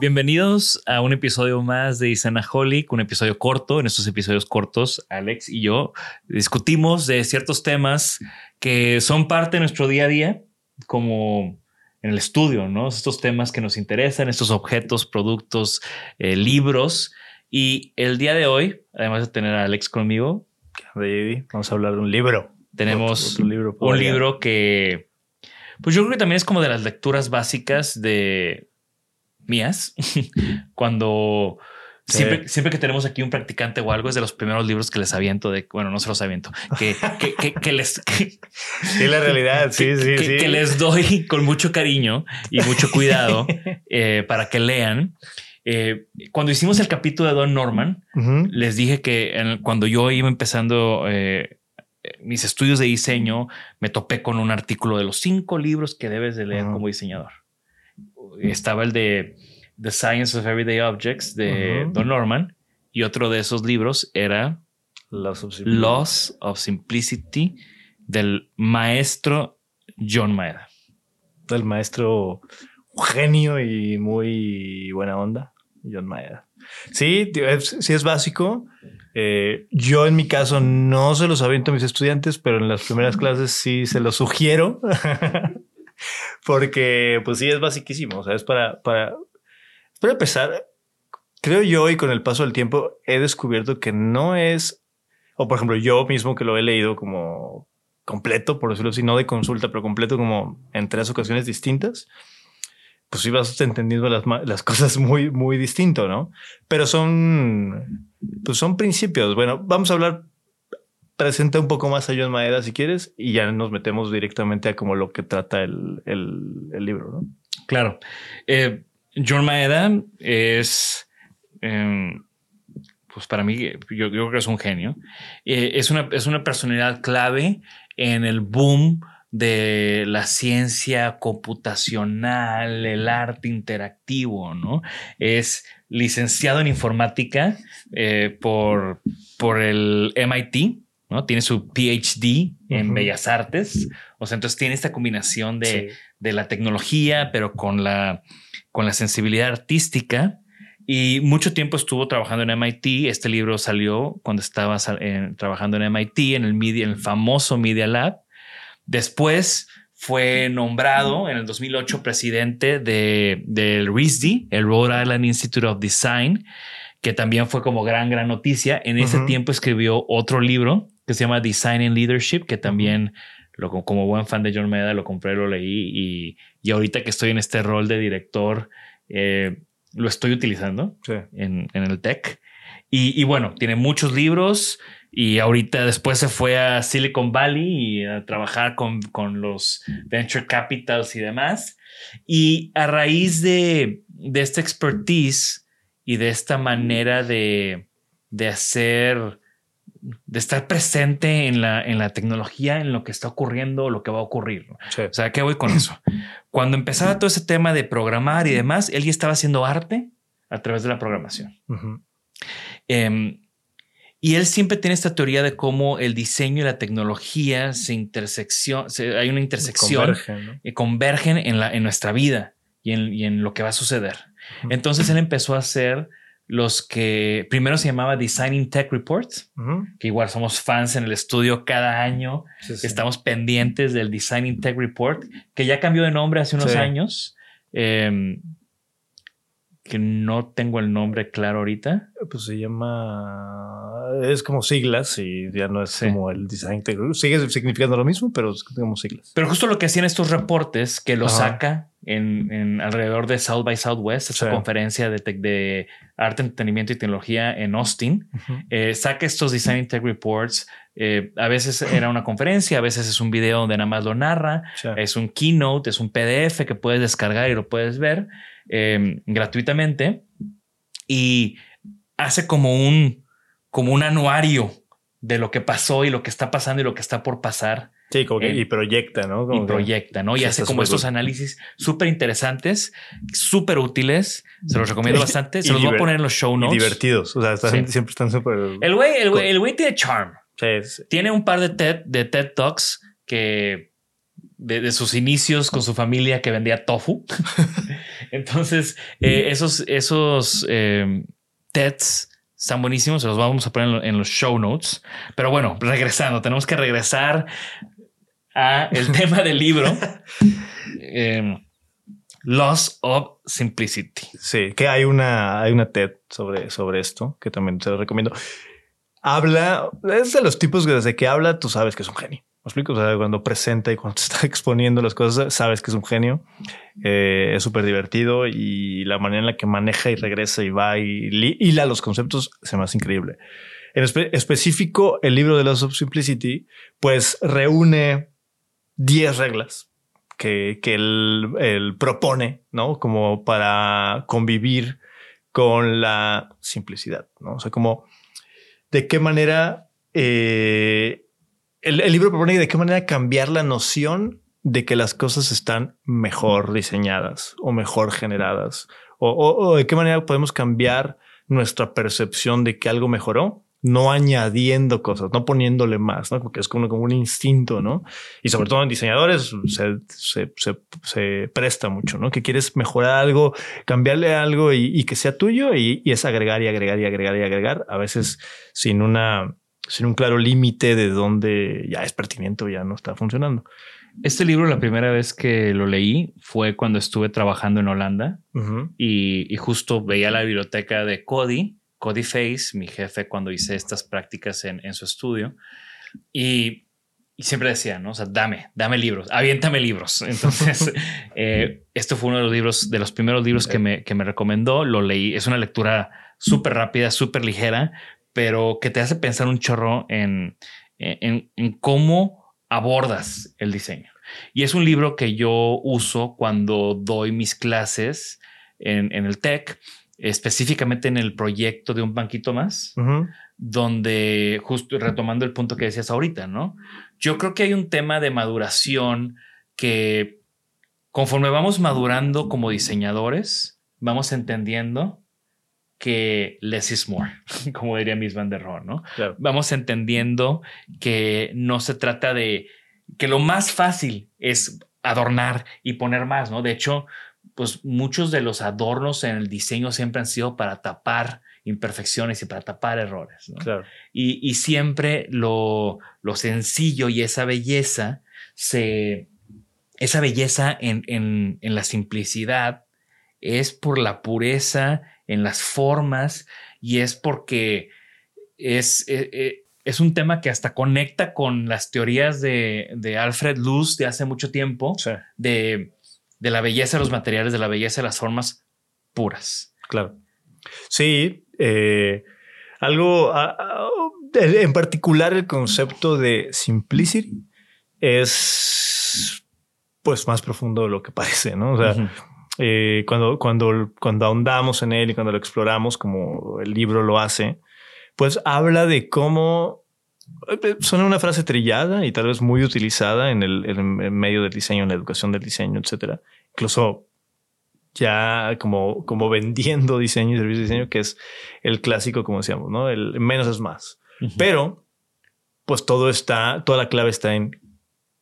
Bienvenidos a un episodio más de Isanaholic, un episodio corto. En estos episodios cortos, Alex y yo discutimos de ciertos temas que son parte de nuestro día a día, como en el estudio, ¿no? Estos temas que nos interesan, estos objetos, productos, eh, libros. Y el día de hoy, además de tener a Alex conmigo, vamos a hablar de un libro. tenemos Otro libro un libro que, pues yo creo que también es como de las lecturas básicas de mías, cuando Sí. siempre, siempre que tenemos aquí un practicante o algo, es de los primeros libros que les aviento de, bueno, no se los aviento, que, que, que, que les... Sí, la realidad, sí, sí, sí. que les doy con mucho cariño y mucho cuidado eh, para que lean. Eh, cuando hicimos el capítulo de Don Norman, les dije que en- cuando yo iba empezando eh, mis estudios de diseño, me topé con un artículo de los cinco libros que debes de leer como diseñador. Estaba el de The Science of Everyday Objects de. Don Norman y otro de esos libros era Los subsidios. Laws of Simplicity del maestro John Maeda. del maestro genio y muy buena onda, John Maeda. Sí, es- sí es básico. Eh, yo en mi caso no se los aviento a mis estudiantes, pero en las primeras clases sí se los sugiero. Porque pues sí es basiquísimo. O sea, es para, para, para empezar. Creo yo y con el paso del tiempo he descubierto que no es, o por ejemplo yo mismo que lo he leído como completo, por decirlo así, no de consulta, pero completo como en tres ocasiones distintas, pues sí vas entendiendo las, las cosas muy, muy distinto, ¿no? Pero son, pues son principios. Bueno, vamos a hablar, presenta un poco más a John Maeda si quieres y ya nos metemos directamente a como lo que trata el, el, libro, ¿no? Claro. Eh, John Maeda es, em, pues para mí, yo, yo creo que es un genio. Eh, es, una, es una personalidad clave en el boom de la ciencia computacional, el arte interactivo, ¿no? Es licenciado en informática eh, por, por el MIT, ¿no? Tiene su PhD en Ujú. Bellas Artes. O sea, entonces tiene esta combinación de, Sí. de la tecnología, pero con la, con la sensibilidad artística. Y mucho tiempo estuvo trabajando en MIT. Este libro salió cuando estaba en- trabajando en MIT, en el, media, en el famoso Media Lab. Después fue nombrado en el 2008 presidente de, del RISD, el Rhode Island Institute of Design, que también fue como gran, gran noticia. En ese Ujú. tiempo escribió otro libro que se llama Design and Leadership, que también lo, como buen fan de John Maeda lo compré, lo leí y, y ahorita que estoy en este rol de director, eh, lo estoy utilizando Sí. en, en el tech. Y, y bueno, tiene muchos libros y ahorita después se fue a Silicon Valley y a trabajar con, con los venture capitals y demás. Y a raíz de, de esta expertise y de esta manera de, de hacer, de estar presente en la, en la tecnología, en lo que está ocurriendo, lo que va a ocurrir. Sí. O sea, ¿qué voy con eso? Cuando empezaba todo ese tema de programar y demás, él ya estaba haciendo arte a través de la programación. Ujú. Em, y él siempre tiene esta teoría de cómo el diseño y la tecnología se intersección, se- hay una intersección Convergen, ¿no? y convergen en, la, en nuestra vida y en, y en lo que va a suceder. Entonces él empezó a hacer los que primero se llamaba Designing Tech Reports, Ujú. que igual somos fans en el estudio cada año. Sí, sí. Estamos pendientes del Designing Tech Report, que ya cambió de nombre hace unos Sí. años. em, que no tengo el nombre claro ahorita. Pues se llama. Es como siglas y ya no es Sí. como el design tech. Sigue significando lo mismo, pero es como siglas. Pero justo lo que hacían estos reportes, que lo Ajá. saca en, en alrededor de South by Southwest, esta Sí. conferencia de, de arte, entretenimiento y tecnología en Austin, eh, saca estos Design Tech Reports. eh, a veces era una conferencia, a veces es un video donde nada más lo narra, Sí. es un keynote, es un PDF que puedes descargar y lo puedes ver eh, gratuitamente. Y hace como un, como un anuario de lo que pasó y lo que está pasando y lo que está por pasar Sí, como que Eh, y proyecta, ¿no? Como y proyecta, ¿no? Y hace como estos análisis súper interesantes, súper útiles. Se los recomiendo Y- bastante. Se y los voy a poner en los show y notes. divertidos. O sea, están- Sí. siempre están súper. El güey, el güey, el güey tiene charm. Sí, sí. Tiene un par de TED, de TED Talks que de, de sus inicios con su familia que vendía tofu. Entonces, eh, esos, esos eh, TEDs están buenísimos. Se los vamos a poner en, lo- en los show notes. Pero bueno, regresando, tenemos que regresar a el tema del libro. Eh, Loss of Simplicity. Sí, que hay una, hay una TED sobre, sobre esto que también te lo recomiendo. Habla, es de los tipos que desde que habla tú sabes que es un genio. ¿Me explico? O sea, cuando presenta y cuando está exponiendo las cosas, sabes que es un genio. Eh, es súper divertido y la manera en la que maneja y regresa y va y hila los conceptos se me hace increíble. En espe- específico, el libro de Loss of Simplicity, pues reúne 10 reglas que, que él, él propone, ¿no? Como para convivir con la simplicidad, ¿no? O sea, como de qué manera eh, el, libro propone de qué manera cambiar la noción de que las cosas están mejor diseñadas o mejor generadas o, o- o de qué manera podemos cambiar nuestra percepción de que algo mejoró no añadiendo cosas, no poniéndole más, ¿no? Porque es como, como un instinto, ¿no? Y sobre todo en diseñadores se, se, se, se presta mucho, ¿no? Que quieres mejorar algo, cambiarle algo y, y que sea tuyo y, y es agregar y agregar y agregar y agregar, a veces sin una, sin un claro límite de dónde ya es pertinente o ya no está funcionando. Este libro, la primera vez que lo leí fue cuando estuve trabajando en Holanda y, y justo veía la biblioteca de Cody, Cody Face, mi jefe, cuando hice estas prácticas en, en su estudio. Y, y siempre decía, ¿no? O sea, dame, dame libros, aviéntame libros. Entonces, eh, esto fue uno de los libros, de los primeros libros que me, que me recomendó. Lo leí. Es una lectura súper rápida, súper ligera, pero que te hace pensar un chorro en, en, en cómo abordas el diseño. Y es un libro que yo uso cuando doy mis clases en, en el TEC, específicamente en el proyecto de un banquito más, donde justo retomando el punto que decías ahorita, ¿no? Yo creo que hay un tema de maduración que conforme vamos madurando como diseñadores, vamos entendiendo que less is more, como diría Miss Van der Rohe, ¿no? Claro. Vamos entendiendo que no se trata de que lo más fácil es adornar y poner más, ¿no? De hecho, pues muchos de los adornos en el diseño siempre han sido para tapar imperfecciones y para tapar errores, ¿no? Claro. Y, y siempre lo, lo sencillo y esa belleza se. Esa belleza en, en- en la simplicidad es por la pureza en las formas y es porque es, eh, eh, es un tema que hasta conecta con las teorías de, de Alfred Luz de hace mucho tiempo Sí. de, de la belleza de los materiales, de la belleza de las formas puras. Claro. Sí, eh, algo a- a- en particular el concepto de simplicity es pues más profundo de lo que parece, ¿no? O sea. Eh, cuando, cuando, cuando ahondamos en él y cuando lo exploramos, como el libro lo hace, pues habla de cómo eh, suena una frase trillada y tal vez muy utilizada en el, en el medio del diseño, en la educación del diseño, etcétera. Incluso ya como, como vendiendo diseño y servicio de diseño, que es el clásico, como decíamos, ¿no? El menos es más. Pero, pues todo está, toda la clave está en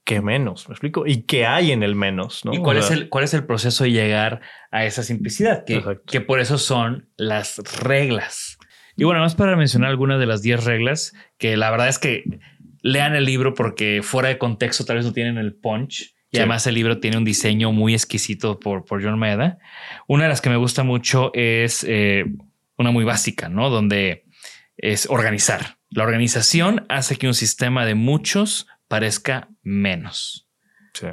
qué menos, ¿me explico? Y qué hay en el menos, ¿no? ¿Y cuál O es, el, cuál es el proceso de llegar a esa simplicidad? Que, que por eso son las reglas. Y bueno, más para mencionar algunas de las 10 reglas, que la verdad es que lean el libro porque fuera de contexto tal vez no tienen el punch. Y Sí. además el libro tiene un diseño muy exquisito por, por John Maeda. Una de las que me gusta mucho es eh, una muy básica, ¿no? Donde es organizar. La organización hace que un sistema de muchos parezca menos. Sí.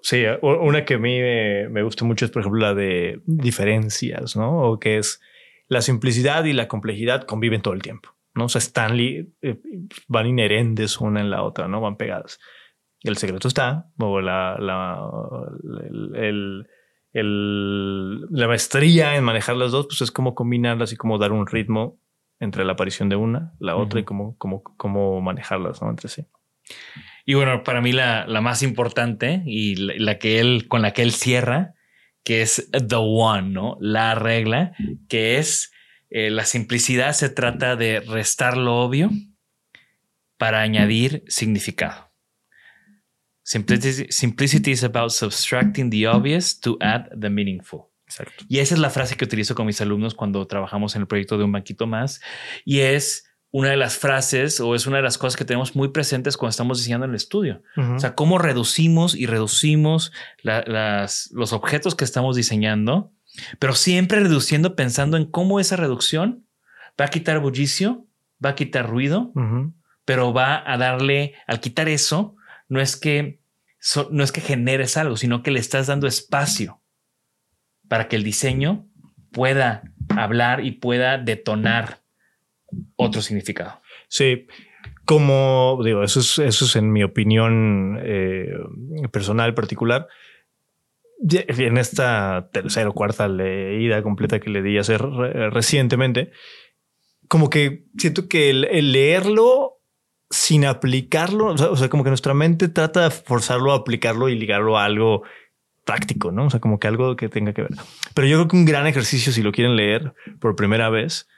Sí, una que a mí me, me gusta mucho es, por ejemplo, la de diferencias, ¿no? O que es la simplicidad y la complejidad conviven todo el tiempo, ¿no? O sea, están, eh, van inherentes una en la otra, ¿no? Van pegadas. El secreto está, o la, la, el- el- el- la maestría en manejar las dos, pues es como combinarlas y como dar un ritmo entre la aparición de una, la otra y cómo, cómo, cómo manejarlas, ¿no? Entre sí. Y bueno, para mí la, la más importante y la, la que él, con la que él cierra, que es the one, ¿no? La regla, que es eh, la simplicidad se trata de restar lo obvio para añadir significado. Simplicity, simplicity is about subtracting the obvious to add the meaningful. Exacto. Y esa es la frase que utilizo con mis alumnos cuando trabajamos en el proyecto de un banquito más. Y es una de las frases o es una de las cosas que tenemos muy presentes cuando estamos diseñando en el estudio. O sea, cómo reducimos y reducimos la- las, los objetos que estamos diseñando, pero siempre reduciendo pensando en cómo esa reducción va a quitar bullicio, va a quitar ruido, pero va a darle, al quitar eso, no es que, so- no es que generes algo, sino que le estás dando espacio para que el diseño pueda hablar y pueda detonar otro significado. Sí, como digo, eso es, eso es en mi opinión eh, personal particular. En esta tercera o cuarta leída completa que le di hacer re- recientemente, como que siento que el, el leerlo sin aplicarlo, o sea, o sea, como que nuestra mente trata de forzarlo a aplicarlo y ligarlo a algo práctico, ¿no? O sea, como que algo que tenga que ver. Pero yo creo que un gran ejercicio, si lo quieren leer por primera vez,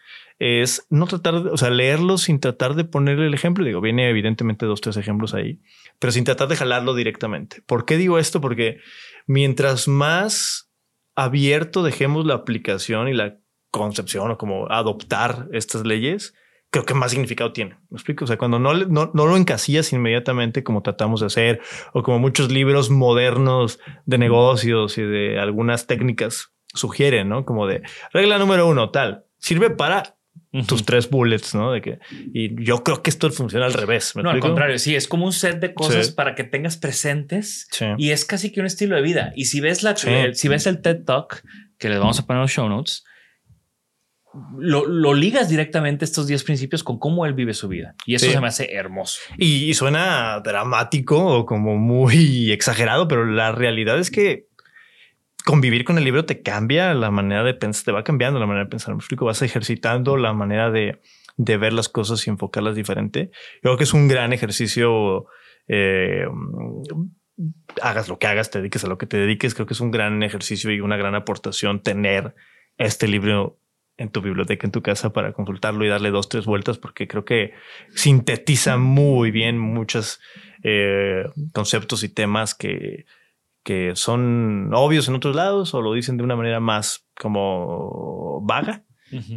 es no tratar, o sea, leerlo sin tratar de ponerle el ejemplo. Digo, viene evidentemente dos, tres ejemplos ahí, pero sin tratar de jalarlo directamente. ¿Por qué digo esto? Porque mientras más abierto dejemos la aplicación y la concepción o como adoptar estas leyes, creo que más significado tiene. ¿Me explico? O sea, cuando no, no, no lo encasillas inmediatamente como tratamos de hacer o como muchos libros modernos de negocios y de algunas técnicas sugieren, ¿no? Como de regla número uno, tal, sirve para tus tres bullets, ¿no? De que, y yo creo que esto funciona al revés. ¿me No, al contrario, sí, es como un set de cosas Sí. para que tengas presentes Sí. y es casi que un estilo de vida. Y si ves la, Sí. el- si ves el TED Talk que les vamos a poner en los show notes, lo, lo ligas directamente estos 10 principios con cómo él vive su vida. Y eso Sí. se me hace hermoso. Y, y suena dramático o como muy exagerado, pero la realidad es que convivir con el libro te cambia la manera de pensar, te va cambiando la manera de pensar. Me explico, vas ejercitando la manera de, de ver las cosas y enfocarlas diferente. Yo creo que es un gran ejercicio. eh, hagas lo que hagas, te dediques a lo que te dediques. Creo que es un gran ejercicio y una gran aportación tener este libro en tu biblioteca, en tu casa para consultarlo y darle dos, tres vueltas, porque creo que sintetiza muy bien muchos eh, conceptos y temas que, que son obvios en otros lados o lo dicen de una manera más como vaga.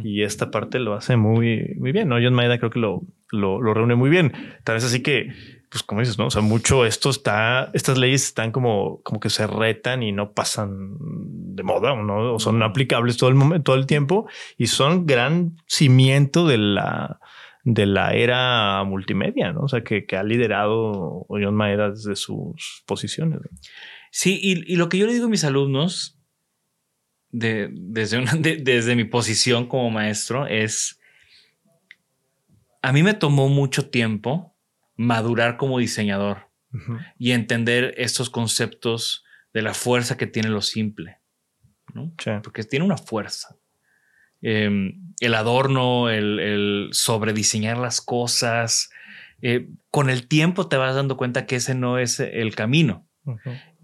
Y esta parte lo hace muy, muy bien. ¿no? John Maeda creo que lo, lo, lo reúne muy bien. Tal vez así que, pues como dices, ¿no? O sea, mucho esto está, estas leyes están como, como que se retan y no pasan de moda, ¿no? O son aplicables todo el momento, todo el tiempo y son gran cimiento de la, de la era multimedia, ¿no? O sea, que, que ha liderado John Maeda desde sus posiciones. ¿no? Sí, y, y lo que yo le digo a mis alumnos de, desde, una, desde mi posición como maestro es, a mí me tomó mucho tiempo madurar como diseñador y entender estos conceptos de la fuerza que tiene lo simple, ¿no? porque tiene una fuerza. Em, el adorno, el, el sobrediseñar las cosas, eh, con el tiempo te vas dando cuenta que ese no es el camino.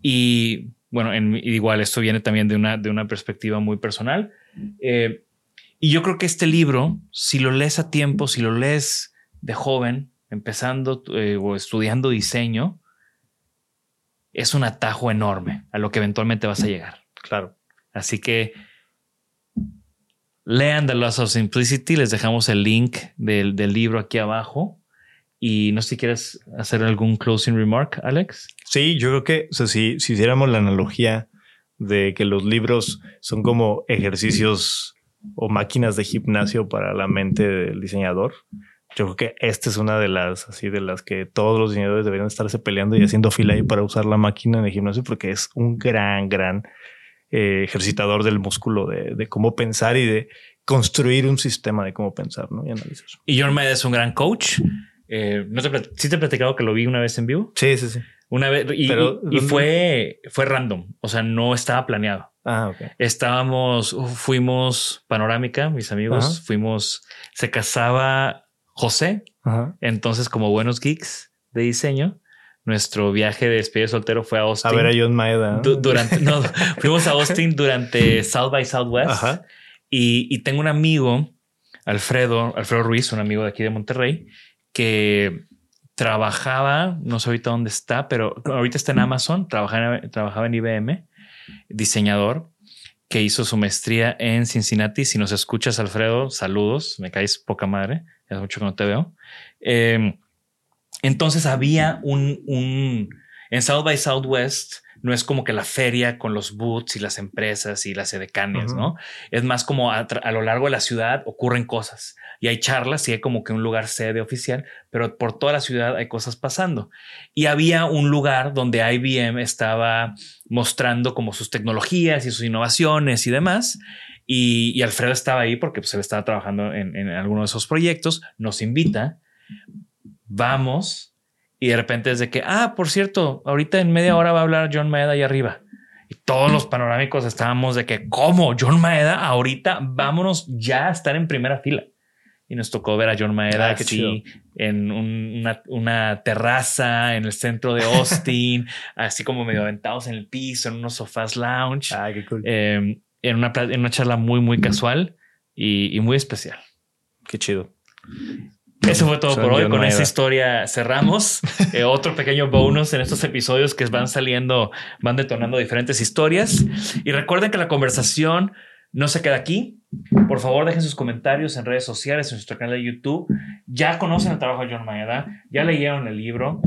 Y bueno, igual esto viene también de una, de una perspectiva muy personal. Eh, y yo creo que este libro, si lo lees a tiempo, si lo lees de joven, empezando eh, o estudiando diseño, es un atajo enorme a lo que eventualmente vas a llegar. Claro. Así que lean The Loss of Simplicity. Les dejamos el link del, del libro aquí abajo. Y no sé si quieres hacer algún closing remark, Alex. Sí, yo creo que si, si hiciéramos la analogía de que los libros son como ejercicios o máquinas de gimnasio para la mente del diseñador, yo creo que esta es una de las así de las que todos los diseñadores deberían estarse peleando y haciendo fila ahí para usar la máquina de gimnasio porque es un gran, gran eh, ejercitador del músculo de, de, cómo pensar y de construir un sistema de cómo pensar ¿no? y analizar. Y John Maeda es un gran coach. Eh, ¿no te, ¿Sí te he platicado que lo vi una vez en vivo? Sí, sí, sí. Una vez y, y, fue, fue random, o sea, no estaba planeado. Ah. Estábamos, fuimos panorámica, mis amigos, fuimos, se casaba José. Entonces, como buenos geeks de diseño, nuestro viaje de despedida soltero fue a Austin. A ver a John Maeda. durante, no, fuimos a Austin durante South by Southwest. Y, y tengo un amigo, Alfredo, Alfredo Ruiz, un amigo de aquí de Monterrey, que trabajaba, no sé ahorita dónde está, pero ahorita está en Amazon, trabajaba, trabajaba en IBM, diseñador, que hizo su maestría en Cincinnati. Si nos escuchas, Alfredo, saludos, me caes poca madre, hace mucho que no te veo. Em, entonces había un, un, en South by Southwest, no es como que la feria con los boots y las empresas y las edecanes, ¿no? Es más como a, lo largo de la ciudad ocurren cosas y hay charlas y hay como que un lugar sede oficial, pero por toda la ciudad hay cosas pasando. Y había un lugar donde IBM estaba mostrando como sus tecnologías y sus innovaciones y demás. Y, Alfredo estaba ahí porque pues, él estaba trabajando en, en alguno de esos proyectos, nos invita, vamos, y de repente es de que, ah, por cierto, ahorita en media hora va a hablar John Maeda ahí arriba. Y todos los panorámicos estábamos de que, ¿cómo? John Maeda, ahorita vámonos ya a estar en primera fila. Y nos tocó ver a John Maeda ah, en una, terraza en el centro de Austin, así como medio aventados en el piso, en unos sofás lounge. Ah, qué cool. Em, en, una, en una charla muy, muy casual y, y muy especial. Qué chido. Eso fue todo por hoy. Con esta historia cerramos. Eh, otro pequeño bonus en estos episodios que van saliendo, van detonando diferentes historias. Y recuerden que la conversación no se queda aquí. Por favor, dejen sus comentarios en redes sociales, en nuestro canal de YouTube. Ya conocen el trabajo de John Maeda, ya leyeron el libro.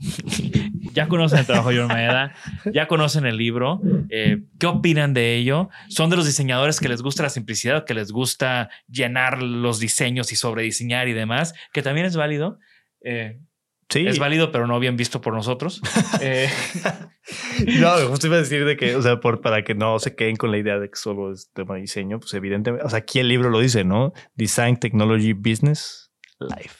ya conocen el trabajo de John Maeda, ya conocen el libro. Eh, ¿Qué opinan de ello? ¿Son de los diseñadores que les gusta la simplicidad, que les gusta llenar los diseños y sobrediseñar y demás? Que también es válido. Eh, sí. Es válido, pero no bien visto por nosotros. Eh, no, justo iba a decir de que, o sea, por, para que no se queden con la idea de que solo es tema de diseño, pues evidentemente, o sea, aquí el libro lo dice, ¿no? Design, Technology, Business, Life.